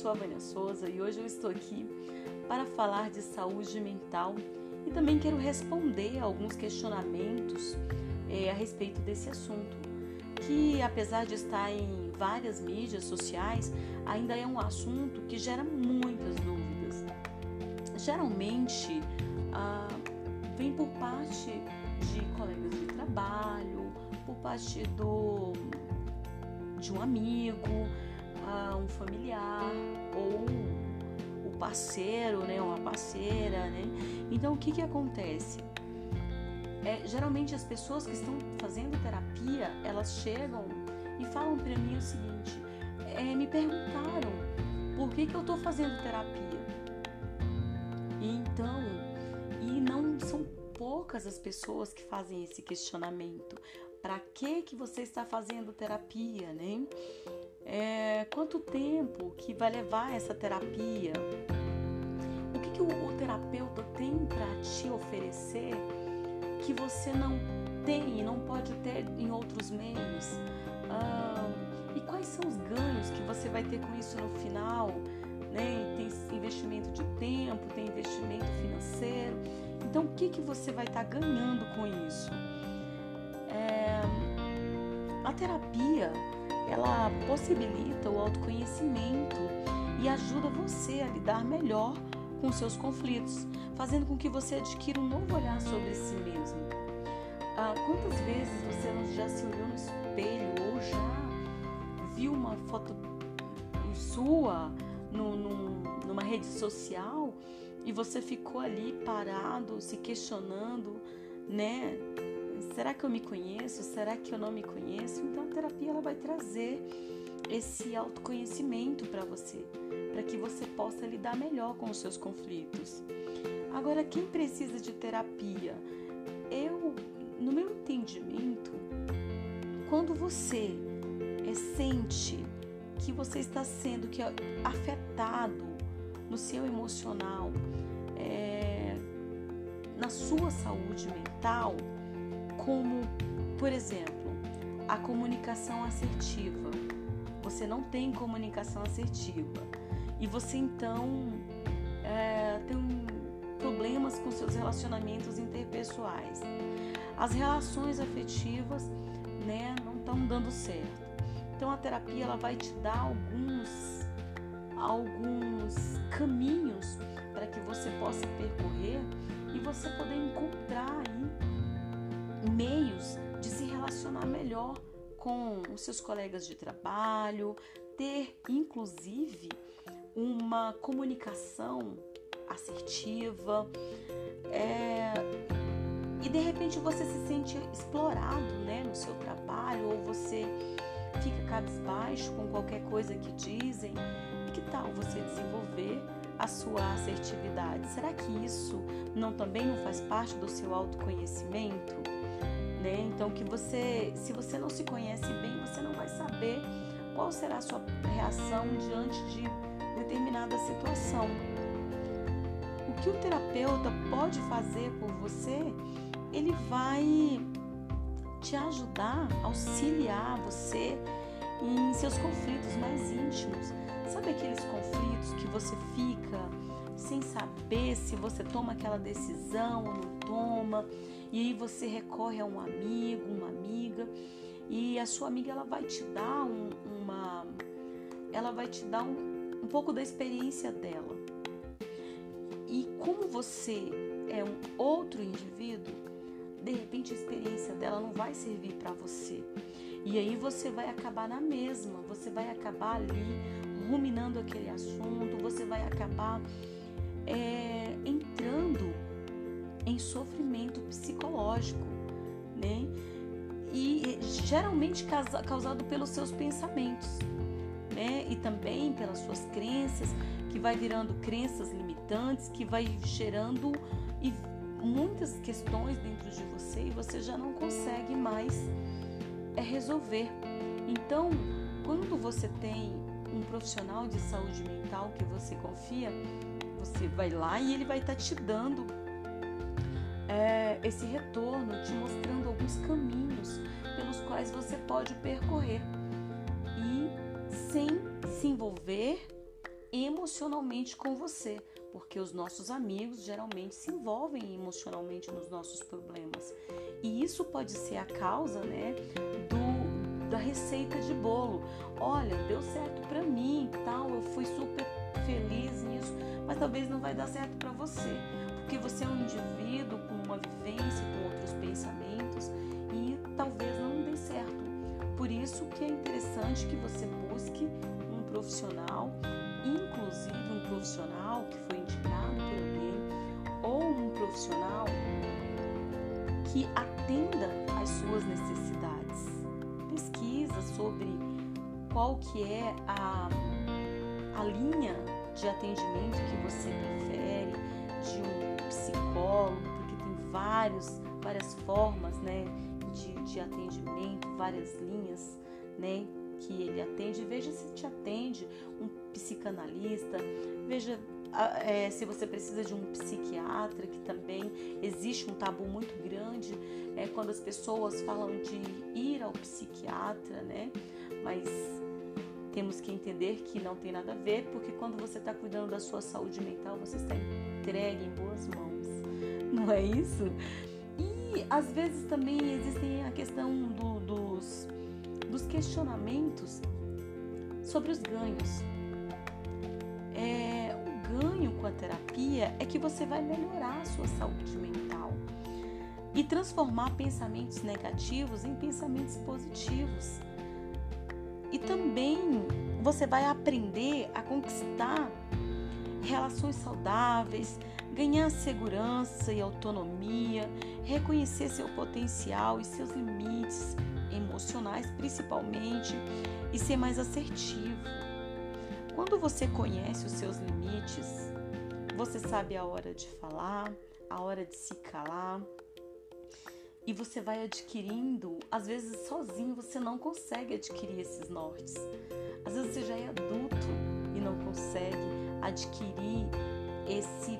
sou a Vânia Souza e hoje eu estou aqui para falar de saúde mental e também quero responder alguns questionamentos é, a respeito desse assunto, que apesar de estar em várias mídias sociais, ainda é um assunto que gera muitas dúvidas. Geralmente ah, vem por parte de colegas de trabalho, por parte do, de um amigo, a um familiar ou o parceiro, né, uma parceira, né? Então o que que acontece? É, geralmente as pessoas que estão fazendo terapia, elas chegam e falam para mim o seguinte: é, me perguntaram por que que eu estou fazendo terapia. E então, e não são poucas as pessoas que fazem esse questionamento. Para que que você está fazendo terapia, né? É, quanto tempo que vai levar essa terapia? O que, que o, o terapeuta tem para te oferecer que você não tem e não pode ter em outros meios? E quais são os ganhos que você vai ter com isso no final? Né? Tem investimento de tempo, tem investimento financeiro. Então, o que, que você vai estar tá ganhando com isso? É, a terapia ela possibilita o autoconhecimento e ajuda você a lidar melhor com seus conflitos, fazendo com que você adquira um novo olhar sobre si mesmo. Ah, quantas vezes você já se olhou no espelho ou já viu uma foto sua no, no, numa rede social e você ficou ali parado, se questionando, né? Será que eu me conheço? Será que eu não me conheço? Então a terapia ela vai trazer esse autoconhecimento para você, para que você possa lidar melhor com os seus conflitos. Agora, quem precisa de terapia? Eu, no meu entendimento, quando você é, sente que você está sendo que é afetado no seu emocional, é, na sua saúde mental, como, por exemplo, a comunicação assertiva. Você não tem comunicação assertiva e você então é, tem problemas com seus relacionamentos interpessoais. As relações afetivas né, não estão dando certo. Então a terapia ela vai te dar alguns, alguns caminhos para que você possa percorrer e você poder encontrar aí meios de se relacionar melhor com os seus colegas de trabalho, ter inclusive uma comunicação assertiva. É, e de repente você se sente explorado né, no seu trabalho ou você fica cabisbaixo com qualquer coisa que dizem. Que tal você desenvolver a sua assertividade? Será que isso não também não faz parte do seu autoconhecimento? Né? Então que você, se você não se conhece bem, você não vai saber qual será a sua reação diante de determinada situação. O que o terapeuta pode fazer por você, ele vai te ajudar, auxiliar você em seus conflitos mais íntimos. Sabe aqueles conflitos que você fica sem saber se você toma aquela decisão ou não toma? E aí você recorre a um amigo, uma amiga, e a sua amiga ela vai te dar um, uma, ela vai te dar um, um pouco da experiência dela. E como você é um outro indivíduo, de repente a experiência dela não vai servir para você. E aí você vai acabar na mesma, você vai acabar ali ruminando aquele assunto, você vai acabar é, entrando em sofrimento psicológico, né? E geralmente causado pelos seus pensamentos, né? E também pelas suas crenças, que vai virando crenças limitantes, que vai gerando e muitas questões dentro de você e você já não consegue mais é resolver. Então, quando você tem um profissional de saúde mental que você confia, você vai lá e ele vai estar tá te dando esse retorno, te mostrando alguns caminhos pelos quais você pode percorrer e sem se envolver emocionalmente com você, porque os nossos amigos geralmente se envolvem emocionalmente nos nossos problemas. E isso pode ser a causa, né, do, da receita de bolo. Olha, deu certo para mim, tal, eu fui super feliz nisso, mas talvez não vai dar certo para você, porque você é um indivíduo com uma vivência, com outros pensamentos e talvez não dê certo. Por isso que é interessante que você busque um profissional, inclusive um profissional que foi indicado por alguém ou um profissional que atenda às suas necessidades. Pesquisa sobre qual que é a, a linha de atendimento que você prefere, vários, várias formas né, de, de atendimento, várias linhas né, que ele atende. Veja se te atende um psicanalista, veja é, se você precisa de um psiquiatra, que também existe um tabu muito grande é, quando as pessoas falam de ir ao psiquiatra, né? Mas temos que entender que não tem nada a ver, porque quando você está cuidando da sua saúde mental, você está entregue em boas mãos, não é isso? E às vezes também existem a questão do, dos, dos questionamentos sobre os ganhos. É, o ganho com a terapia é que você vai melhorar a sua saúde mental e transformar pensamentos negativos em pensamentos positivos. E também você vai aprender a conquistar relações saudáveis, ganhar segurança e autonomia, reconhecer seu potencial e seus limites emocionais, principalmente, e ser mais assertivo. Quando você conhece os seus limites, você sabe a hora de falar, a hora de se calar, e você vai adquirindo, às vezes sozinho você não consegue adquirir esses nortes. Às vezes você já é adulto e não consegue adquirir esse,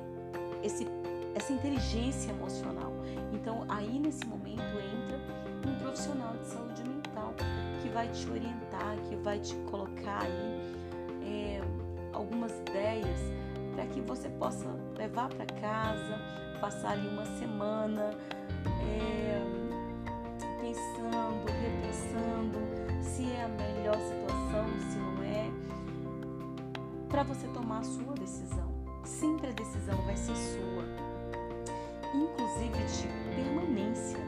esse, essa inteligência emocional. Então aí nesse momento entra um profissional de saúde mental que vai te orientar, que vai te colocar aí é, algumas ideias para que você possa levar para casa, passar ali uma semana é, pensando, repensando se é a melhor situação, se não para você tomar a sua decisão. Sempre a decisão vai ser sua, inclusive de permanência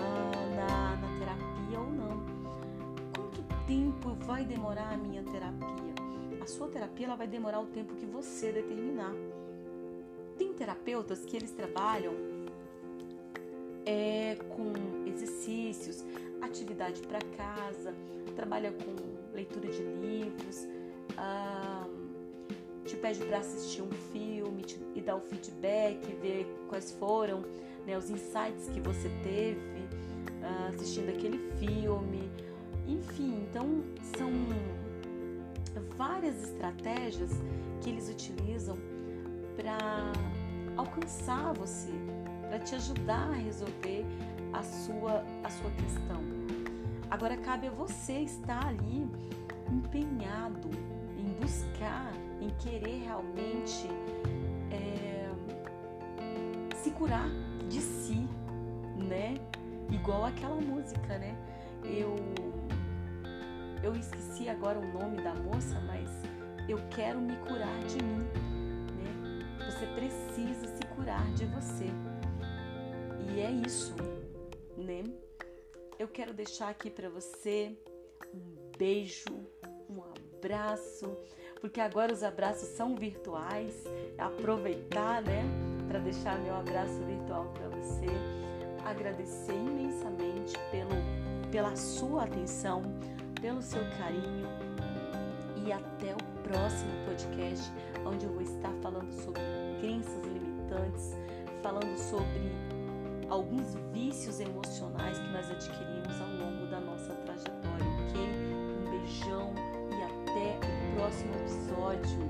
ah, na, na terapia ou não. Quanto tempo vai demorar a minha terapia? A sua terapia ela vai demorar o tempo que você determinar. Tem terapeutas que eles trabalham é, com exercícios, atividade para casa, trabalha com leitura de livros, ah, te pede para assistir um filme te, e dar o feedback, ver quais foram né, os insights que você teve ah, assistindo aquele filme. Enfim, então são várias estratégias que eles utilizam para alcançar você, para te ajudar a resolver a sua, a sua questão. Agora cabe a você estar ali empenhado em buscar, em querer realmente é, se curar de si, né? Igual aquela música, né? Eu eu esqueci agora o nome da moça, mas eu quero me curar de mim, né? Você precisa se curar de você. E é isso, né? Eu quero deixar aqui para você um beijo, um abraço, porque agora os abraços são virtuais. Aproveitar, né, para deixar meu abraço virtual para você. Agradecer imensamente pelo, pela sua atenção, pelo seu carinho e até o próximo podcast, onde eu vou estar falando sobre crenças limitantes, falando sobre alguns vícios emocionais que nós adquirimos ao longo próximo episódio.